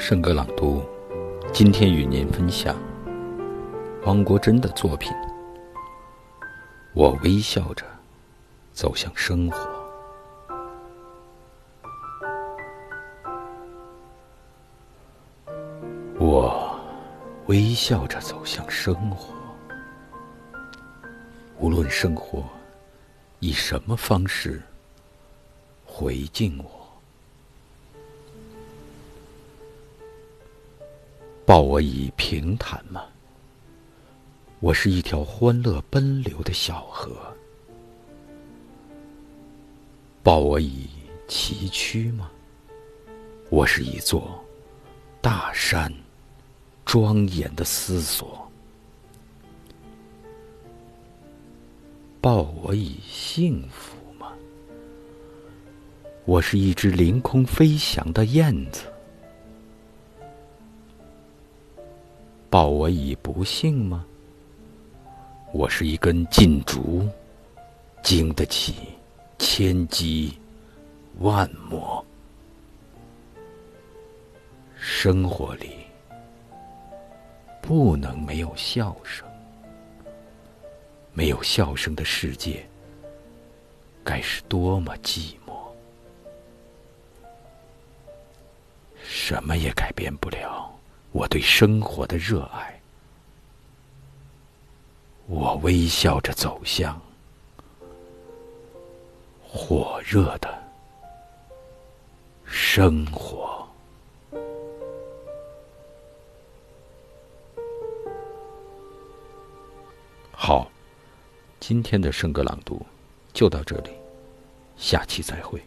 圣歌朗读，今天与您分享汪国真的作品。我微笑着走向生活，我微笑着走向生活，无论生活以什么方式回敬我。抱我以平坦吗？我是一条欢乐奔流的小河。抱我以崎岖吗？我是一座大山，庄严的思索。抱我以幸福吗？我是一只凌空飞翔的燕子。报我以不幸吗？我是一根劲竹，经得起千击万磨。生活里不能没有笑声，没有笑声的世界，该是多么寂寞！什么也改变不了。我对生活的热爱，我微笑着走向火热的生活。好，今天的圣歌朗读就到这里，下期再会。